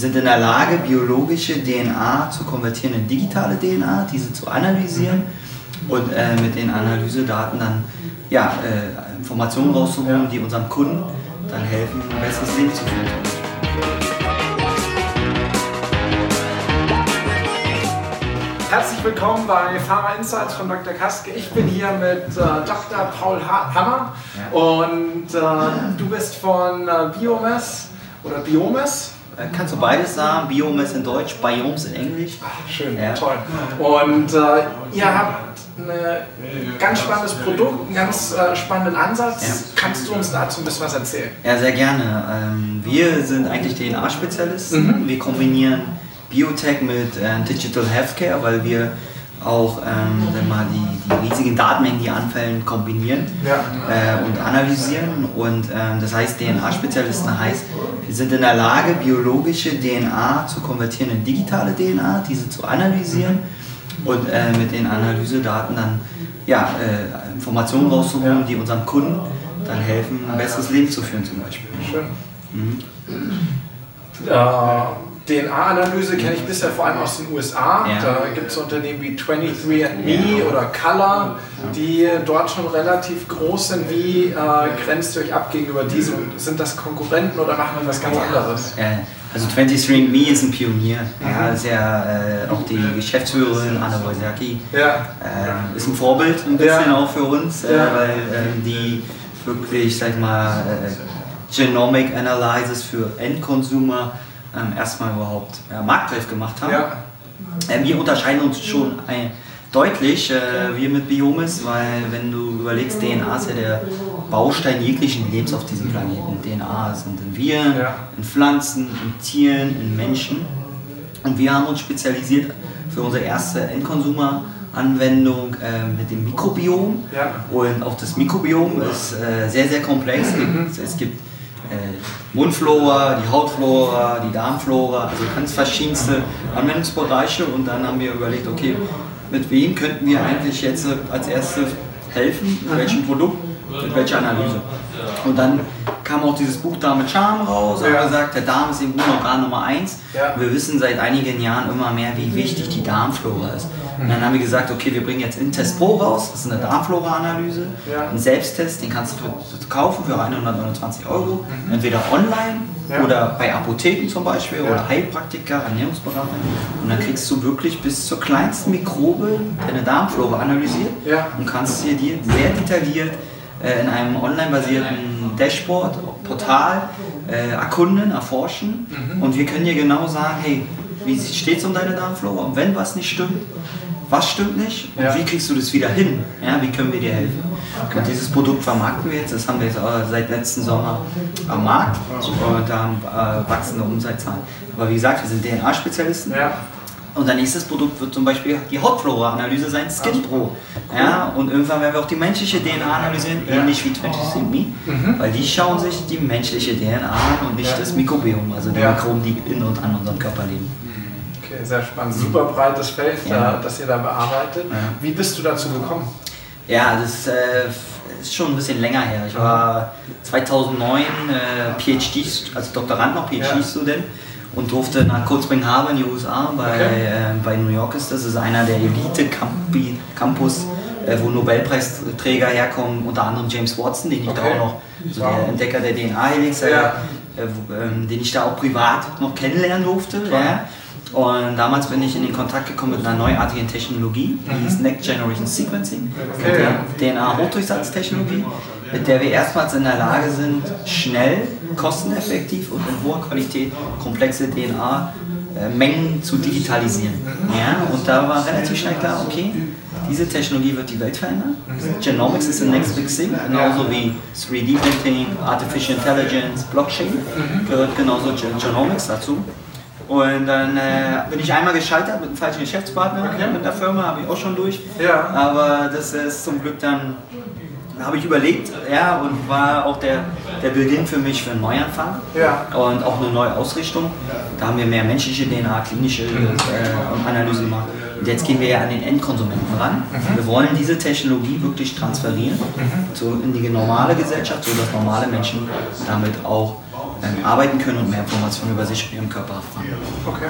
sind in der Lage, biologische DNA zu konvertieren in digitale DNA, diese zu analysieren und äh, mit den Analysedaten dann ja, äh, Informationen rauszuholen, die unserem Kunden dann helfen, ein besseres Leben zu führen. Herzlich willkommen bei Pharma Insights von Dr. Kaske. Ich bin hier mit äh, Dr. Paul ha Hammer und äh, du bist von äh, Biomes oder Biomes. Äh, kannst du beides sagen? Biomes in Deutsch, Biomes in Englisch. Ach, schön, ja. toll. Und äh, ihr habt ein ganz spannendes Produkt, einen ganz äh, spannenden Ansatz. Ja. Kannst du uns dazu ein bisschen was erzählen? Ja, sehr gerne. Ähm, wir sind eigentlich DNA-Spezialisten. Mhm. Wir kombinieren Biotech mit äh, Digital Healthcare, weil wir auch ähm, mal die, die riesigen Datenmengen, die anfallen, kombinieren ja. äh, und analysieren. Und ähm, das heißt, DNA-Spezialisten heißt, wir sind in der Lage, biologische DNA zu konvertieren in digitale DNA, diese zu analysieren und äh, mit den Analysedaten dann ja, äh, Informationen rauszuholen, die unserem Kunden dann helfen, ein besseres Leben zu führen zum Beispiel. Schön. Mhm. Äh, DNA-Analyse kenne ich bisher vor allem aus den USA. Ja. Da gibt es Unternehmen wie 23andMe ja. oder Color, die dort schon relativ groß sind. Wie äh, grenzt ihr euch ab gegenüber diesen? Sind das Konkurrenten oder machen wir was ganz anderes? Ja. Also 23andMe ist ein Pionier. Mhm. Ja, ist ja äh, auch die Geschäftsführerin Anna Wojciacki. Ja. Äh, ist ein Vorbild ein bisschen auch für uns, äh, weil ähm, die wirklich, sag ich mal, äh, Genomic Analysis für Endconsumer ähm, erstmal überhaupt ja, marktreif gemacht haben. Ja. Ähm, wir unterscheiden uns schon ein, deutlich, äh, wir mit Biomis, weil wenn du überlegst, DNA ist ja der Baustein jeglichen Lebens auf diesem Planeten. DNA sind in Viren, ja. in Pflanzen, in Tieren, in Menschen. Und wir haben uns spezialisiert für unsere erste Endkonsumer. Anwendung äh, mit dem Mikrobiom. Ja. Und auch das Mikrobiom ist äh, sehr, sehr komplex. Mhm. Es gibt äh, Mundflora, die Hautflora, die Darmflora, also ganz verschiedenste Anwendungsbereiche. Und dann haben wir überlegt, okay, mit wem könnten wir eigentlich jetzt als erstes helfen, mit welchem Produkt, mit welcher Analyse. Und dann kam auch dieses Buch mit Charme raus und ja. gesagt, der Darm ist im Immunorgan Nummer 1. Ja. Wir wissen seit einigen Jahren immer mehr, wie wichtig die Darmflora ist. Und dann haben wir gesagt, okay, wir bringen jetzt Intest Pro raus, das ist eine Darmflora-Analyse, ja. ein Selbsttest, den kannst du kaufen für 129 Euro, mhm. entweder online ja. oder bei Apotheken zum Beispiel ja. oder Heilpraktiker, Ernährungsberater. Und dann kriegst du wirklich bis zur kleinsten Mikrobe deine Darmflora analysiert und kannst dir die sehr detailliert in einem online-basierten Dashboard, Portal äh, erkunden, erforschen. Mhm. Und wir können dir genau sagen, hey, wie steht es um deine Darmflora? Und wenn was nicht stimmt, was stimmt nicht und ja. wie kriegst du das wieder hin? Ja, wie können wir dir helfen? Okay. Und dieses Produkt vermarkten wir jetzt, das haben wir jetzt seit letzten Sommer am Markt und da haben äh, wachsende Umsatzzahlen. Aber wie gesagt, wir sind DNA-Spezialisten. Ja. Unser nächstes Produkt wird zum Beispiel die Hautflora-Analyse sein, Skin Pro. Ja, und irgendwann werden wir auch die menschliche DNA analysieren, ja. ähnlich wie 23andMe, mhm. weil die schauen sich die menschliche DNA an und nicht ja. das Mikrobiom, also die ja. Mikroben, die in und an unserem Körper leben. Okay, sehr spannend. Super breites Feld, ja. da, das ihr da bearbeitet. Ja. Wie bist du dazu gekommen? Ja, das äh, ist schon ein bisschen länger her. Ich war 2009 äh, PhD, also Doktorand noch, PhD-Student und durfte nach Cold Spring Harbor in die USA, bei, okay. äh, bei New York ist das, ist einer der Elite-Campus, äh, wo Nobelpreisträger herkommen, unter anderem James Watson, den ich okay. da auch noch, so der Entdecker der DNA-Helix, ja. äh, ähm, den ich da auch privat noch kennenlernen durfte. Ja. Und damals bin ich in den Kontakt gekommen mit einer neuartigen Technologie, die mhm. hieß Next Generation Sequencing, okay. DNA-Hochdurchsatztechnologie, mit der wir erstmals in der Lage sind, schnell, kosteneffektiv und in hoher Qualität komplexe DNA-Mengen zu digitalisieren. Ja, und da war relativ schnell klar, okay, diese Technologie wird die Welt verändern. Genomics ist the next big thing, genauso wie 3D-Printing, Artificial Intelligence, Blockchain gehört genauso Genomics dazu. Und dann äh, bin ich einmal gescheitert mit einem falschen Geschäftspartner okay. mit der Firma, habe ich auch schon durch. Ja. Aber das ist zum Glück dann, habe ich überlegt, ja, und war auch der, der Beginn für mich für einen Neuanfang ja. und auch eine neue Ausrichtung. Da haben wir mehr menschliche DNA, klinische äh, Analyse gemacht. Und jetzt gehen wir ja an den Endkonsumenten ran. Mhm. Wir wollen diese Technologie wirklich transferieren mhm. zu, in die normale Gesellschaft, sodass normale Menschen damit auch ähm, arbeiten können und mehr Informationen über sich und ihren Körper erfahren. Okay.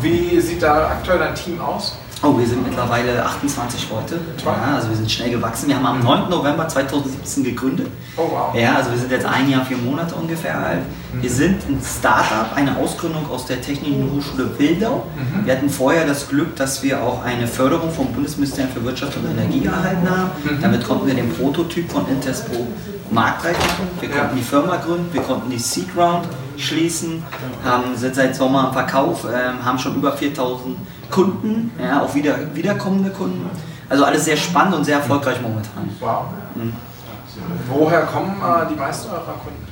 Wie sieht da aktuell dein Team aus? Oh, wir sind mittlerweile 28 Leute. Ja, also wir sind schnell gewachsen. Wir haben am 9. November 2017 gegründet. Oh wow. Ja, also wir sind jetzt ein Jahr, vier Monate ungefähr alt. Wir sind ein Startup, eine Ausgründung aus der Technischen Hochschule Wildau. Mhm. Wir hatten vorher das Glück, dass wir auch eine Förderung vom Bundesministerium für Wirtschaft und Energie erhalten haben. Mhm. Damit konnten wir den Prototyp von Intespo marktreif machen. Wir konnten die Firma gründen, wir konnten die Seed Round schließen, haben, sind seit Sommer im Verkauf, äh, haben schon über 4000 Kunden, ja, auch wieder, wiederkommende Kunden. Also alles sehr spannend und sehr erfolgreich momentan. Wow. Mhm. Woher kommen äh, die meisten eurer Kunden?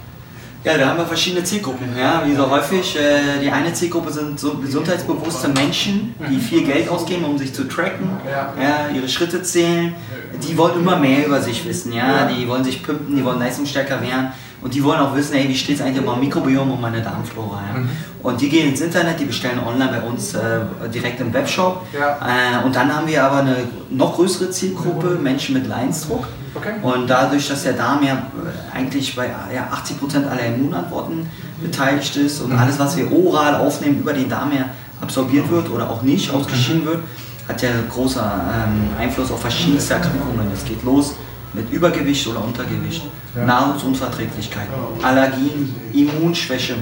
Ja, da haben wir verschiedene Zielgruppen. Ja, wie so häufig. Äh, die eine Zielgruppe sind so gesundheitsbewusste Menschen, die viel Geld ausgeben, um sich zu tracken, ja, ihre Schritte zählen. Die wollen immer mehr über sich wissen. Ja, die wollen sich pimpen, die wollen leistungsstärker werden. Und die wollen auch wissen, hey, wie steht es eigentlich um mein Mikrobiom und meine Darmflora. Ja? Mhm. Und die gehen ins Internet, die bestellen online bei uns äh, direkt im Webshop. Ja. Äh, und dann haben wir aber eine noch größere Zielgruppe, Menschen mit Leidensdruck. Okay. Und dadurch, dass der Darm ja äh, eigentlich bei ja, 80% aller Immunantworten beteiligt ist und mhm. alles, was wir oral aufnehmen, über den Darm her absorbiert wird oder auch nicht ausgeschieden wird, hat ja großer ähm, Einfluss auf verschiedenste Erkrankungen. Es geht los mit Übergewicht oder Untergewicht, ja. Nahrungsunverträglichkeit, Allergien, Immunschwäche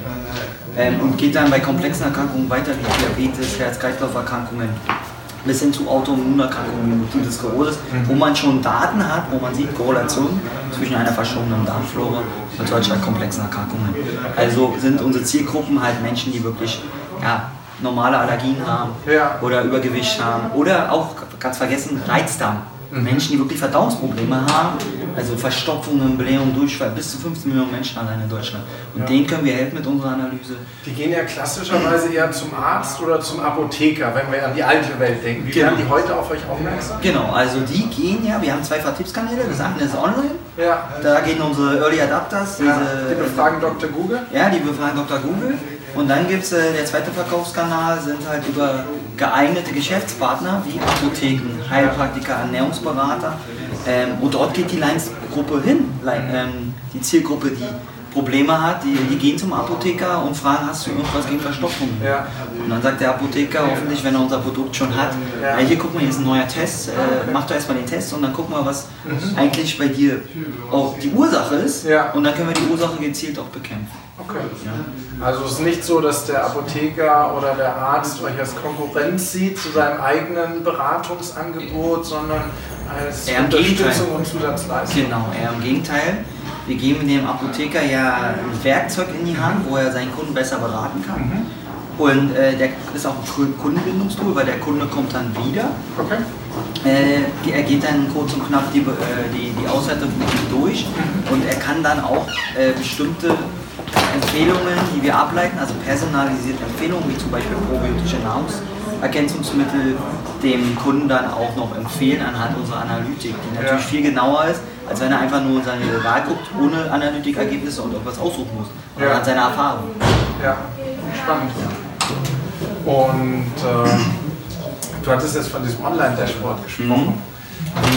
ähm, und geht dann bei komplexen Erkrankungen weiter wie Diabetes, Herz-Kreislauf-Erkrankungen bis hin zu Autoimmunerkrankungen wie Multiple Sklerose, mhm. wo man schon Daten hat, wo man sieht Korrelationen zwischen einer verschobenen Darmflora und solcher komplexen Erkrankungen. Also sind unsere Zielgruppen halt Menschen, die wirklich ja, normale Allergien haben ja. oder Übergewicht haben oder auch, ganz vergessen, Reizdarm. Mhm. Menschen, die wirklich Verdauungsprobleme haben, also Verstopfungen, Blähungen, Durchfall, bis zu 15 Millionen Menschen allein in Deutschland. Und ja. denen können wir helfen mit unserer Analyse. Die gehen ja klassischerweise eher zum Arzt oder zum Apotheker, wenn wir an die alte Welt denken. Wie genau. werden die heute auf euch aufmerksam? Genau, also die gehen ja, wir haben zwei Vertriebskanäle, das eine ist online, ja. da gehen unsere Early Adapters. Diese, die befragen Dr. Google? Ja, die befragen Dr. Google. Und dann gibt es äh, der zweite Verkaufskanal, sind halt über geeignete Geschäftspartner wie Apotheken, Heilpraktiker, Ernährungsberater. Ähm, und dort geht die Lions-Gruppe hin, ähm, die Zielgruppe, die Probleme hat, die, die, gehen zum Apotheker und fragen, hast du irgendwas gegen Verstopfung? Ja. Und dann sagt der Apotheker hoffentlich, wenn er unser Produkt schon hat, ja. hier guck mal, hier ist ein neuer Test, äh, mach doch erstmal den Test und dann guck mal, was mhm. eigentlich bei dir auch die Ursache ist ja. und dann können wir die Ursache gezielt auch bekämpfen. Okay. Also es ist nicht so, dass der Apotheker oder der Arzt euch als Konkurrenz sieht zu seinem eigenen Beratungsangebot, sondern als eher Unterstützung und Zusatzleistung. Genau, eher im Gegenteil. Wir geben dem Apotheker ja ein Werkzeug in die Hand, wo er seinen Kunden besser beraten kann. Mhm. Und äh, der ist auch ein Kundenbindungstool, weil der Kunde kommt dann wieder. Okay. Äh, er geht dann kurz und knapp die, äh, die, die Auswertung durch mhm. und er kann dann auch äh, bestimmte Empfehlungen, die wir ableiten, also personalisierte Empfehlungen, wie zum Beispiel probiotische Nahrungsergänzungsmittel, dem Kunden dann auch noch empfehlen anhand unserer Analytik, die natürlich ja. viel genauer ist, als wenn er einfach nur in seine Wahl guckt, ohne Analytikergebnisse und irgendwas aussuchen muss, ja. an seiner Erfahrung. Ja, spannend. Und äh, du hattest jetzt von diesem Online-Dashboard gesprochen. Mhm.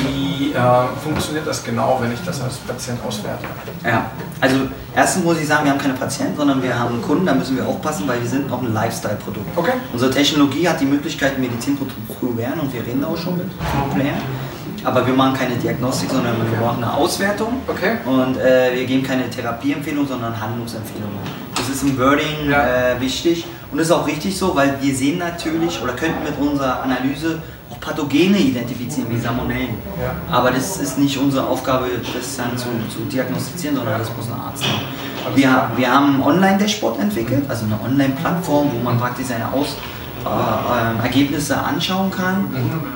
Wie äh, funktioniert das genau, wenn ich das als Patient auswerte? Ja, also erstens muss ich sagen, wir haben keine Patienten, sondern wir haben Kunden, da müssen wir aufpassen, weil wir sind noch ein Lifestyle-Produkt. Okay. Unsere Technologie hat die Möglichkeit, Medizinprodukte zu werden und wir reden auch schon mit Playern. Aber wir machen keine Diagnostik, sondern wir machen eine Auswertung. Okay. Und äh, wir geben keine Therapieempfehlung, sondern Handlungsempfehlungen. Das ist im Wording ja. äh, wichtig und das ist auch richtig so, weil wir sehen natürlich oder könnten mit unserer Analyse auch Pathogene identifizieren, wie Salmonellen. Aber das ist nicht unsere Aufgabe, das dann zu, zu diagnostizieren, sondern das muss ein Arzt machen. Wir, wir haben ein Online-Dashboard entwickelt, also eine Online-Plattform, wo man praktisch seine Aus äh, Ergebnisse anschauen kann.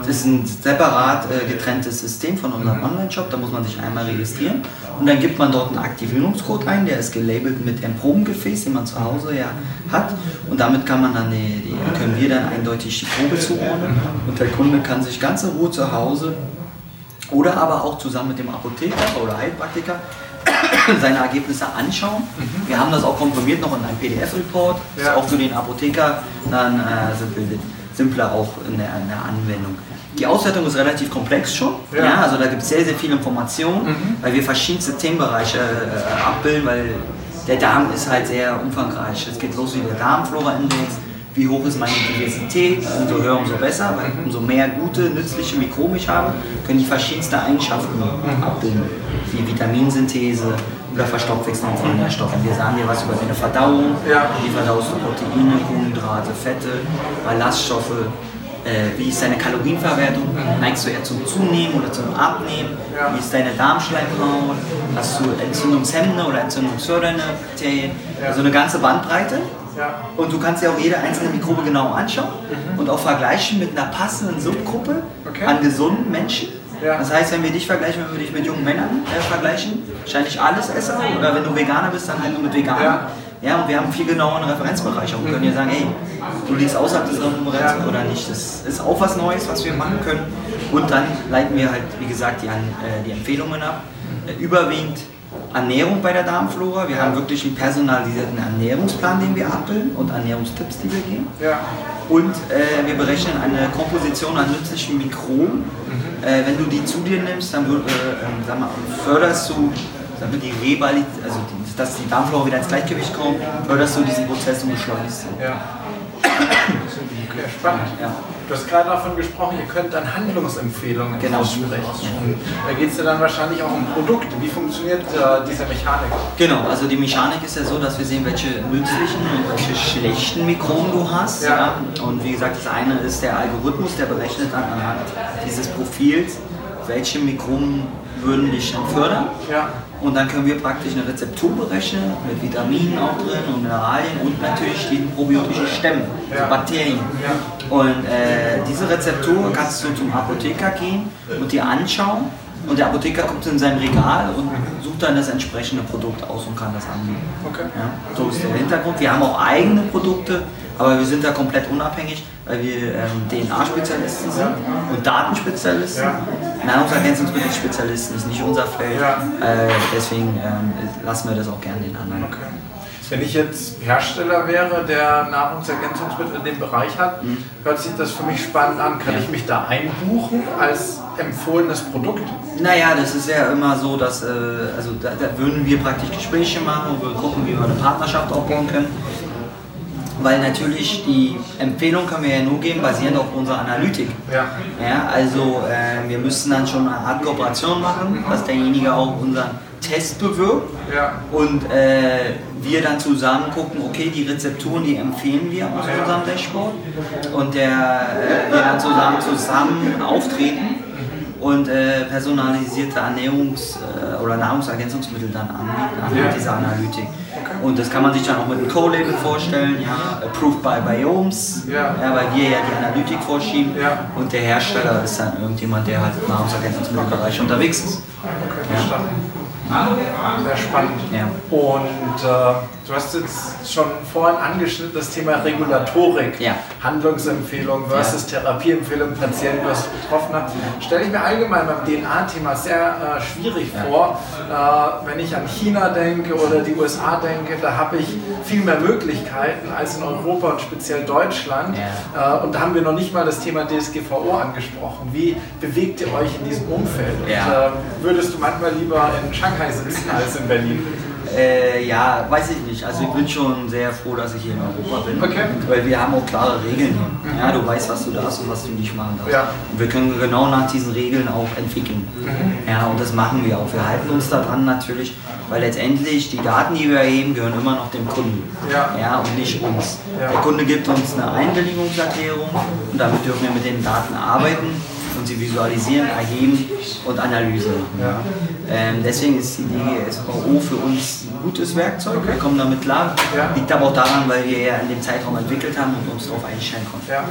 Das ist ein separat äh, getrenntes System von unserem Online-Shop, da muss man sich einmal registrieren. Und dann gibt man dort einen Aktivierungscode ein, der ist gelabelt mit einem Probengefäß, den man zu Hause ja hat. Und damit kann man dann die, die, können wir dann eindeutig die Probe zuordnen. Und der Kunde kann sich ganz in Ruhe zu Hause oder aber auch zusammen mit dem Apotheker oder Heilpraktiker seine Ergebnisse anschauen. Mhm. Wir haben das auch komprimiert noch in einem PDF-Report. Ja. Ist auch für den Apotheker dann äh, simpler auch in der, in der, Anwendung. Die Auswertung ist relativ komplex schon. Ja. ja also da gibt es sehr, sehr viele Informationen, mhm. weil wir verschiedenste Themenbereiche äh, abbilden, weil der Darm ist halt sehr umfangreich. Es geht los wie der Darmflora-Index. Wie hoch ist meine Diversität? Umso höher, umso besser, weil umso mehr gute, nützliche Mikroben ich habe, können die verschiedensten Eigenschaften abbilden, wie Vitaminsynthese, oder Verstoffwechselung von Nährstoffen. Wir sagen dir was über deine Verdauung, ja. wie verdaust du Proteine, Kohlenhydrate, Fette, Ballaststoffe, äh, wie ist deine Kalorienverwertung, neigst du eher zum Zunehmen oder zum Abnehmen, ja. wie ist deine Darmschleimhaut, hast du entzündungshemmende oder entzündungsfördernde Bakterien, ja. also eine ganze Bandbreite. Ja. Und du kannst dir auch jede einzelne Mikrobe genau anschauen mhm. und auch vergleichen mit einer passenden Subgruppe okay. an gesunden Menschen. Ja. Das heißt, wenn wir dich vergleichen, wenn wir dich mit jungen Männern äh, vergleichen, wahrscheinlich alles Esser oder wenn du Veganer bist, dann halt nur mit Veganern. Ja. Ja, und wir haben viel genaueren Referenzbereich und können ja sagen, hey, du liegst außerhalb des Referenzbereichs oder nicht. Das ist auch was Neues, was wir machen können. Und dann leiten wir halt, wie gesagt, die, äh, die Empfehlungen ab. Äh, überwiegend Ernährung bei der Darmflora. Wir haben wirklich einen personalisierten Ernährungsplan, den wir abbilden und Ernährungstipps, die wir geben. Ja. Und äh, wir berechnen eine Komposition an nützlichen Mikroben. Mhm. Äh, wenn du die zu dir nimmst, dann äh, ähm, mal, förderst du damit die Revalität, also die, dass die Darmflora wieder ins Gleichgewicht kommt, förderst du diesen Prozess und beschleunigst ihn. Ja. Okay, spannend. Ja. Du hast gerade davon gesprochen, ihr könnt dann Handlungsempfehlungen genau. aussprechen. Da geht es ja dann wahrscheinlich auch um Produkte. Wie funktioniert äh, diese Mechanik? Genau, also die Mechanik ist ja so, dass wir sehen, welche nützlichen und welche schlechten Mikroben du hast. Ja. ja. Und wie gesagt, das eine ist der Algorithmus, der berechnet dann anhand dieses Profils, welche Mikroben würden dich dann fördern. Ja. Und dann können wir praktisch eine Rezeptur berechnen mit Vitaminen auch drin und Mineralien und natürlich die probiotischen Stämme, ja. Bakterien. Ja. Und äh, diese Rezeptur kannst du zum Apotheker gehen und dir anschauen. Und der Apotheker kommt in sein Regal und sucht dann das entsprechende Produkt aus und kann das anbieten. Okay. Ja, so ist der Hintergrund. Wir haben auch eigene Produkte, aber wir sind da komplett unabhängig, weil wir ähm, DNA-Spezialisten sind und Datenspezialisten. Nahrungsergänzungsmittelspezialisten ist nicht unser Feld. Ja. Äh, deswegen ähm, lassen wir das auch gerne den anderen. Okay. Wenn ich jetzt Hersteller wäre, der Nahrungsergänzungsmittel in dem Bereich hat, mhm. hört sich das für mich spannend an. Kann ja. ich mich da einbuchen als empfohlenes Produkt? Naja, das ist ja immer so, dass äh, also da, da, würden wir praktisch Gespräche machen und wir gucken, wie wir eine Partnerschaft aufbauen können weil natürlich die Empfehlung können wir ja nur geben, basierend auf unserer Analytik. Ja. ja also äh, wir müssen dann schon eine Art Kooperation machen, dass derjenige auch unseren Test bewirbt ja. und äh, wir dann zusammen gucken, okay, die Rezepturen, die empfehlen wir aus unserem Dashboard und der, äh, wir dann zusammen, zusammen auftreten und äh, personalisierte Ernährungs- äh, oder Nahrungsergänzungsmittel dann anbieten, anhand ja. dieser Analytik. Und das kann man sich dann auch mit einem Co-Label vorstellen, ja, approved by Biomes, ja. ja. weil wir ja die Analytik vorschieben ja. und der Hersteller ist dann irgendjemand, der halt im Nahrungsergänzungsmittelbereich unterwegs ist. Okay, Sehr spannend. Und äh, du hast jetzt schon vorhin angeschnitten das Thema Regulatorik, ja. Handlungsempfehlung versus ja. Therapieempfehlung, Patienten versus Betroffener. Stelle ich mir allgemein beim DNA-Thema sehr äh, schwierig vor. Äh, wenn ich an China denke oder die USA denke, da habe ich viel mehr Möglichkeiten als in Europa und speziell Deutschland. Äh, und da haben wir noch nicht mal das Thema DSGVO angesprochen. Wie bewegt ihr euch in diesem Umfeld? Und, äh, würdest du manchmal lieber in Shanghai sitzen als in Berlin? Äh, ja, weiß ich nicht. Also ich bin schon sehr froh, dass ich hier in Europa bin. Okay. Weil wir haben auch klare Regeln hier. Mhm. Ja, du weißt, was du darfst und was du nicht machen darfst. Ja. Und wir können genau nach diesen Regeln auch entwickeln. Mhm. Ja, und das machen wir auch. Wir halten uns daran natürlich, weil letztendlich die Daten, die wir erheben, gehören immer noch dem Kunden. Ja. ja und nicht uns. Ja. Der Kunde gibt uns eine Einwilligungserklärung und damit dürfen wir mit den Daten arbeiten und sie visualisieren, erheben und Analyse machen. Ja. Ähm, deswegen ist die DGSVO für uns ein gutes Werkzeug. Okay. Wir kommen damit klar. Ja. Liegt aber auch daran, weil wir ja in dem Zeitraum entwickelt haben und uns darauf einstellen konnten. Ja.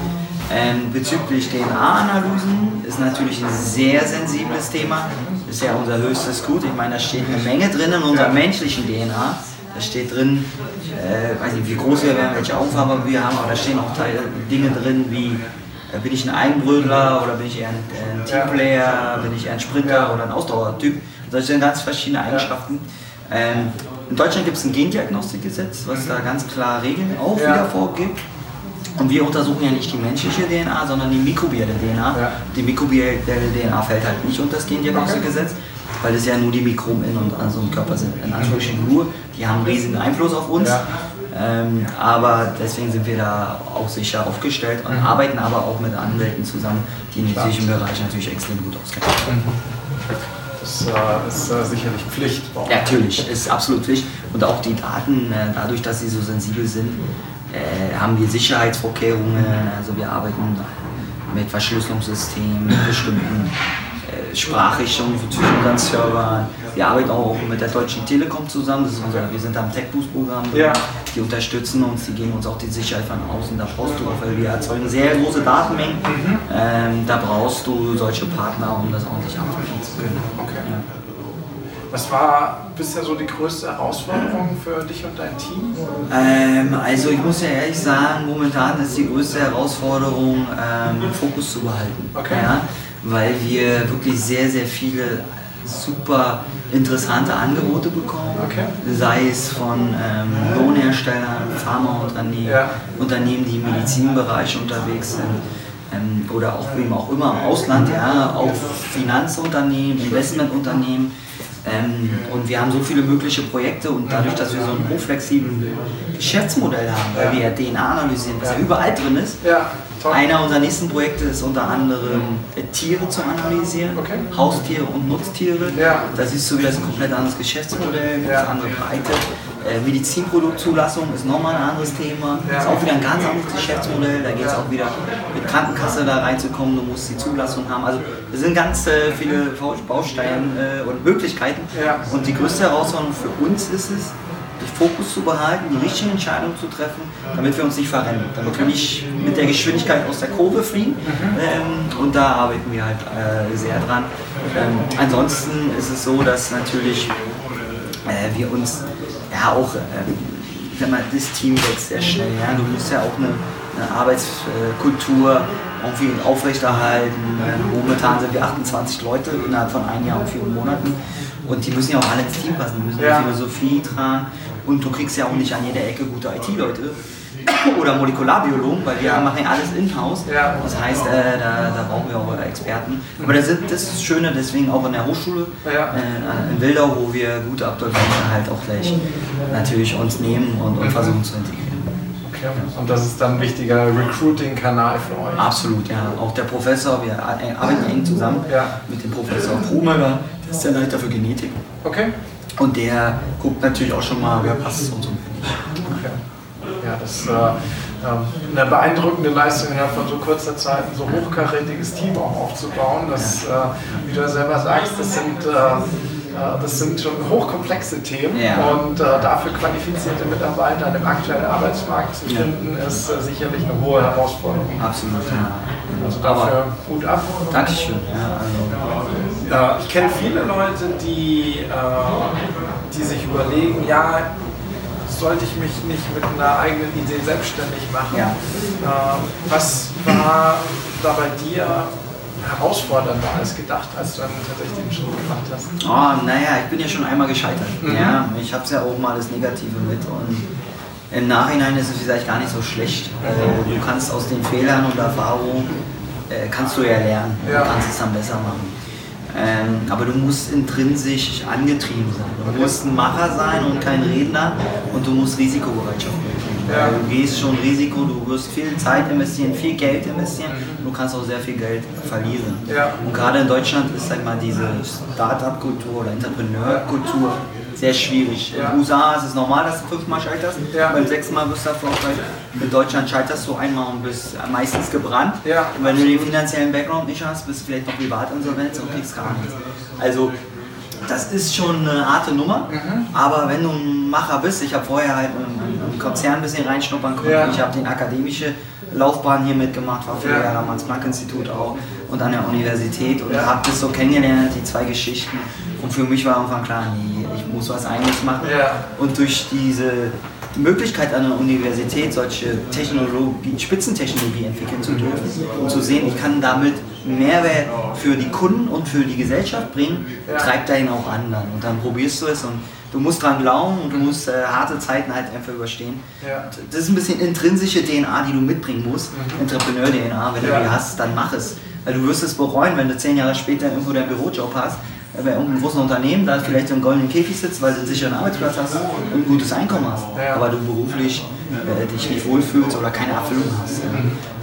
Ähm, bezüglich DNA-Analysen ist natürlich ein sehr sensibles Thema. Das ist ja unser höchstes Gut. Ich meine, da steht eine Menge drin in unserer menschlichen DNA. Da steht drin, äh, weiß nicht, wie groß wir werden, welche Aufgabe wir haben, aber da stehen auch Teile, Dinge drin wie äh, bin ich ein Eigenbrötler oder bin ich eher ein, ein Teamplayer, bin ich eher ein Sprinter oder ein Ausdauertyp. Das sind ganz verschiedene Eigenschaften. Ähm, in Deutschland gibt es ein Gendiagnostikgesetz, was da ganz klar Regeln auch wieder vorgibt. Und wir untersuchen ja nicht die menschliche DNA, sondern die mikrobielle DNA. Die mikrobielle DNA fällt halt nicht unter das Gendiagnostikgesetz. weil es ja nur die Mikroben in und an so einem Körper sind. In Anführungsstrichen nur, die haben einen riesigen Einfluss auf uns. Ja. Ähm, aber deswegen sind wir da auch sicher aufgestellt und mhm. arbeiten aber auch mit Anwälten zusammen, die in diesem Bereich natürlich extrem gut auskennen. Mhm. Das äh, ist äh, sicherlich Pflicht. Ja, natürlich, ist absolut Pflicht. Und auch die Daten, äh, dadurch, dass sie so sensibel sind, haben wir Sicherheitsvorkehrungen. Also wir arbeiten mit Verschlüsselungssystemen, bestimmten äh, Sprachrichtungen zwischen unseren Servern. Wir arbeiten auch mit der Deutschen Telekom zusammen. Unser, wir sind am TechBoost-Programm. Ja. Die unterstützen uns, die geben uns auch die Sicherheit von außen. Da brauchst du auch, weil wir erzeugen sehr große Datenmengen. Mhm. Ähm, da brauchst du solche Partner, um das ordentlich abwickeln zu können. Okay. Ja. Was war bisher so die größte Herausforderung für dich und dein Team? Ähm, also ich muss ja ehrlich sagen, momentan ist die größte Herausforderung, ähm, Fokus zu behalten. Okay. Ja? Weil wir wirklich sehr, sehr viele super interessante Angebote bekommen, okay. sei es von ähm, Lohnherstellern, Pharmaunternehmen, ja. Unternehmen, die im Medizinbereich unterwegs sind ähm, oder auch wem auch immer im Ausland, ja, auch Finanzunternehmen, Investmentunternehmen ähm, und wir haben so viele mögliche Projekte und dadurch, dass wir so ein hochflexibles Geschäftsmodell haben, weil wir ja DNA analysieren, was ja überall drin ist. Ja, Einer unserer nächsten Projekte ist unter anderem äh, Tiere zu analysieren, okay. Haustiere und Nutztiere. Ja. Da siehst du wieder ein komplett anderes Geschäftsmodell, ja. eine andere Breite. Äh, Medizinproduktzulassung ist nochmal ein anderes Thema. Ja. Ist auch wieder ein ganz anderes Geschäftsmodell. Da geht es auch wieder mit Krankenkasse da reinzukommen. Du musst die Zulassung haben. Also es sind ganz äh, viele Bausteine äh, und Möglichkeiten. Ja. Und die größte Herausforderung für uns ist es, den Fokus zu behalten, die richtigen Entscheidungen zu treffen, damit wir uns nicht verrennen, damit wir nicht mit der Geschwindigkeit aus der Kurve fliegen. Mhm. Ähm, und da arbeiten wir halt äh, sehr dran. Ähm, ansonsten ist es so, dass natürlich äh, wir uns ja auch, ähm, ich sag mal, das Team wächst sehr schnell. Ja? Du musst ja auch eine, eine Arbeitskultur irgendwie aufrechterhalten. Momentan sind wir 28 Leute innerhalb von einem Jahr und vier Monaten und die müssen ja auch alle ins Team passen, die müssen ja. die Philosophie tragen und du kriegst ja auch nicht an jeder Ecke gute IT-Leute oder Molekularbiologen, weil wir ja. machen ja alles in-house. Ja. Das heißt, äh, da, da, brauchen wir auch Experten. Aber das ist das Schöne, deswegen auch in der Hochschule ja. äh, in Wildau, wo wir gute Absolventen halt auch gleich natürlich uns nehmen und, und versuchen zu integrieren. Okay. Und das ist dann ein wichtiger Recruiting-Kanal für euch? Absolut, ja. Auch der Professor, wir arbeiten eng zusammen mit dem Professor Prumeller, der ist der Leiter für Genetik. Okay. Und der guckt natürlich auch schon mal, wer passt und so. Okay ja, das ist äh, ähm, eine beeindruckende Leistung innerhalb von so kurzer Zeit ein so hochkarätiges Team auch aufzubauen. Das, äh, wie du ja selber sagst, das sind äh, äh, das sind schon hochkomplexe Themen ja. und äh, dafür qualifizierte Mitarbeiter an dem aktuellen Arbeitsmarkt zu finden, ja. ist äh, sicherlich eine hohe Herausforderung. Absolut, ja. Also dafür Hut ab. Dankeschön. Ja, also. Ich kenne viele Leute, die, die sich überlegen, ja, sollte ich mich nicht mit einer eigenen Idee selbstständig machen. Ja. Ähm, was war da bei dir herausfordernder als gedacht, als du dann tatsächlich den Schritt gemacht hast? Oh, naja, ich bin ja schon einmal gescheitert. Mhm. Ja, ich habe es ja auch mal das Negative mit und im Nachhinein ist es vielleicht gar nicht so schlecht. Äh, du kannst aus den Fehlern und Erfahrungen äh, kannst du ja lernen ja. kannst es dann besser machen. Ähm, aber du musst intrinsisch angetrieben sein. Du musst ein Macher sein und kein Redner und du musst Risikobereitschaft mitbringen. Ja. Du gehst schon Risiko, du wirst viel Zeit investieren, viel Geld investieren, du kannst auch sehr viel Geld verlieren. Ja. Und gerade in Deutschland ist sag mal diese Start-up-Kultur oder Entrepreneur-Kultur sehr schwierig. Ja. In den USA ist es normal, dass du fünfmal scheiterst, ja. weil sechsmal wirst du erfolgreich. In Deutschland scheiterst du einmal und bist meistens gebrannt. Ja. Und wenn du den finanziellen Background nicht hast, bist du vielleicht noch Privatinsolvenz und kriegst gar nichts. Also das ist schon eine harte Nummer, mhm. aber wenn du ein Macher bist, ich habe vorher halt im, Konzern ein bisschen reinschnuppern können, ja. ich habe die akademische Laufbahn hier mitgemacht, war vier ja. Jahre am Hans-Planck-Institut auch und an der Universität und ja. habe das so kennengelernt, die zwei Geschichten. Und für mich war am klar, nee, ich muss was eigenes machen. Ja. Und durch diese Möglichkeit an der Universität solche Technologie, Spitzentechnologie entwickeln zu dürfen und zu sehen, ich kann damit Mehrwert für die Kunden und für die Gesellschaft bringen, treibt dahin auch anderen. Und dann probierst du es und du musst dran glauben und du musst äh, harte Zeiten halt einfach überstehen. Ja. Das ist ein bisschen intrinsische DNA, die du mitbringen musst, mhm. Entrepreneur-DNA. Wenn ja. du die hast, dann mach es. Weil du wirst es bereuen, wenn du zehn Jahre später irgendwo deinen Bürojob hast bei irgendeinem großen Unternehmen, da vielleicht im goldenen Käfig sitzt, weil du einen sicheren Arbeitsplatz hast und ein gutes Einkommen hast, aber du beruflich äh, dich nicht wohlfühlst oder keine Erfüllung hast. Ja.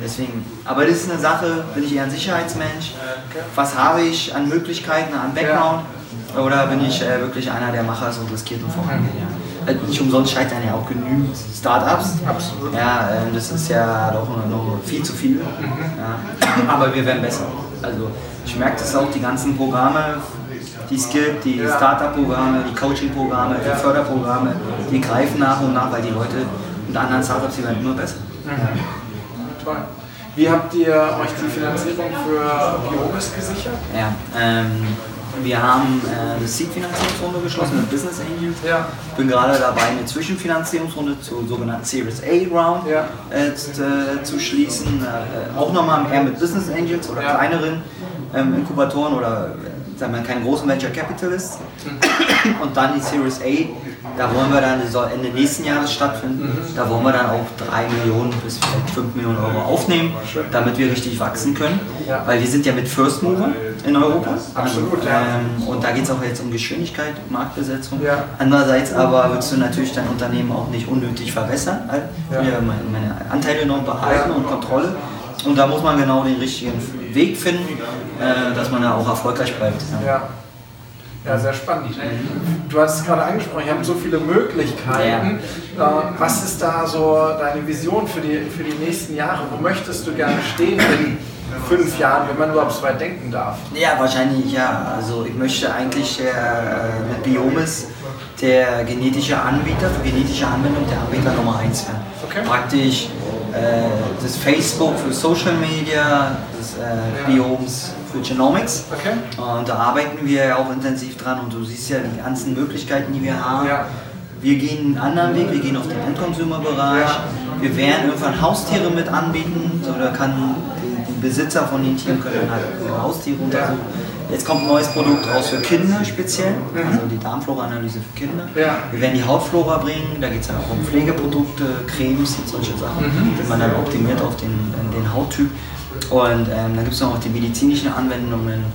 Deswegen, aber das ist eine Sache, bin ich eher ein Sicherheitsmensch. Was habe ich an Möglichkeiten, an Background? Oder bin ich äh, wirklich einer der Macher ist und riskiert und vorangeht? Ja. Äh, nicht umsonst scheitern ja auch genügend Startups. Absolut. Ja, äh, das ist ja doch noch viel zu viel. Mhm. Ja. Aber wir werden besser. Also ich merke das auch, die ganzen Programme, die es gibt, die Startup-Programme, die Coaching-Programme, die Förderprogramme, die greifen nach und nach, weil die Leute und anderen Startups, die werden immer besser. Mhm. Toll. Wie habt ihr euch die Finanzierung für Biomis gesichert? Ja, ähm, wir haben äh, eine Seed-Finanzierungsrunde geschlossen mit Business Angels. Ja. Ich bin gerade dabei, eine Zwischenfinanzierungsrunde zur sogenannten Series A Round ja. äh, äh zu schließen. Äh, auch nochmal eher mit Business Angels oder ja. kleineren ähm, Inkubatoren oder sagen wir, keine großen Venture Capitalists. Mhm. Und dann die Series A, da wollen wir dann, soll Ende nächsten Jahres stattfinden, mhm. da wollen wir dann auch 3 Millionen bis vielleicht 5 Millionen Euro aufnehmen, damit wir richtig wachsen können. Ja. Weil wir sind ja mit First Mover in Europa. Absolut, also, ähm, Und da geht es auch jetzt um Geschwindigkeit, Marktbesetzung. Ja. Andererseits aber willst du natürlich dein Unternehmen auch nicht unnötig verbessern. Ich will ja meine, meine Anteile noch behalten und Kontrolle. Und da muss man genau den richtigen Weg finden, äh, dass man da auch erfolgreich bleibt. Ja. Ja, sehr spannend. Du hast es gerade angesprochen, ihr habt so viele Möglichkeiten. Ja. Äh, was ist da so deine Vision für die, für die nächsten Jahre? Wo möchtest du gerne stehen in fünf Jahren, wenn man überhaupt so weit denken darf? Ja, wahrscheinlich ja. Also ich möchte eigentlich äh, mit Biomis der genetische Anbieter, für genetische Anwendung der Anbieter Nummer 1 werden. Okay. Praktisch das Facebook für Social Media, das äh, Biomes für Genomics. Okay. Und da arbeiten wir ja auch intensiv dran und du siehst ja die ganzen Möglichkeiten, die wir haben. Ja. Wir gehen einen anderen Weg, wir gehen auf den Endconsumer-Bereich. Ja. Wir werden irgendwann Haustiere mit anbieten, so da kann die, die Besitzer von den Tieren können halt Haustiere untersuchen. Ja Jetzt kommt ein neues Produkt raus für Kinder speziell, mhm. also die Darmflora-Analyse für Kinder. Ja. Wir werden die Hautflora bringen, da geht es dann auch um Pflegeprodukte, Cremes und solche Sachen, mhm. die man dann optimiert auf den, den Hauttyp. Und ähm, dann gibt es noch die medizinischen Anwendungen.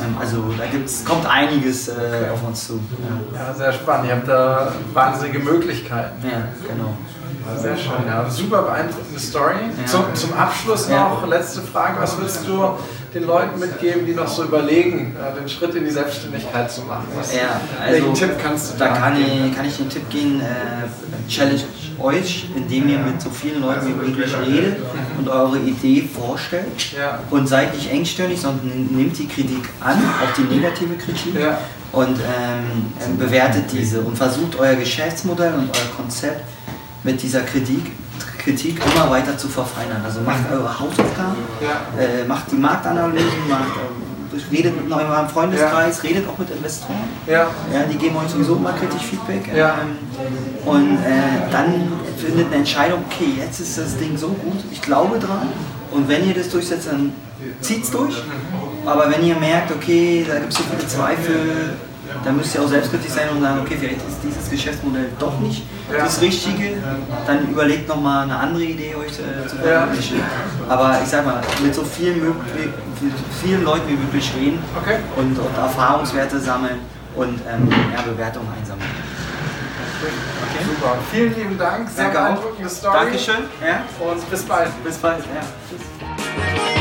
Ähm, also da gibt's, kommt einiges äh, auf uns zu. Ja. ja. sehr spannend. Ihr habt da wahnsinnige Möglichkeiten. Ja, genau. Sehr schön, ja. Super beeindruckende Story. Ja. Zum, zum Abschluss noch, letzte Frage. Was würdest du den Leuten mitgeben, die noch so überlegen, äh, den Schritt in die Selbstständigkeit zu machen? Was, ja, also, welchen Tipp kannst du da? Da kann ich, kann ich den Tipp gehen, äh, challenge euch, indem ihr mit so vielen Leuten wie möglich redet und eure Idee vorstellt ja. und seid nicht engstirnig, sondern nehmt die Kritik an, auch die negative Kritik ja. und ähm, bewertet diese und versucht euer Geschäftsmodell und euer Konzept mit dieser Kritik Kritik immer weiter zu verfeinern. Also macht eure Hausaufgaben, ja. äh, macht die Marktanalysen, macht, äh, redet mit eurem Freundeskreis, ja. redet auch mit Investoren. Ja. ja. die geben euch sowieso immer kritisch Feedback. Ähm, und äh, dann findet eine Entscheidung, okay, jetzt ist das Ding so gut, ich glaube dran. Und wenn ihr das durchsetzt, dann zieht es durch. Aber wenn ihr merkt, okay, da gibt es so viele Zweifel, dann müsst ihr auch selbstkritisch sein und sagen, okay, vielleicht ist dieses Geschäftsmodell doch nicht ja. das Richtige. Dann überlegt nochmal eine andere Idee euch äh, zu veröffentlichen. Ja. Aber ich sag mal, mit so vielen, mit vielen Leuten wie möglich reden okay. und, und, Erfahrungswerte sammeln und ähm, ja, Bewertungen einsammeln. Okay. Super. Vielen lieben Dank. Sehr beeindruckende Story. Dankeschön. Ja. Und bis bald. Bis bald. Ja. Tschüss.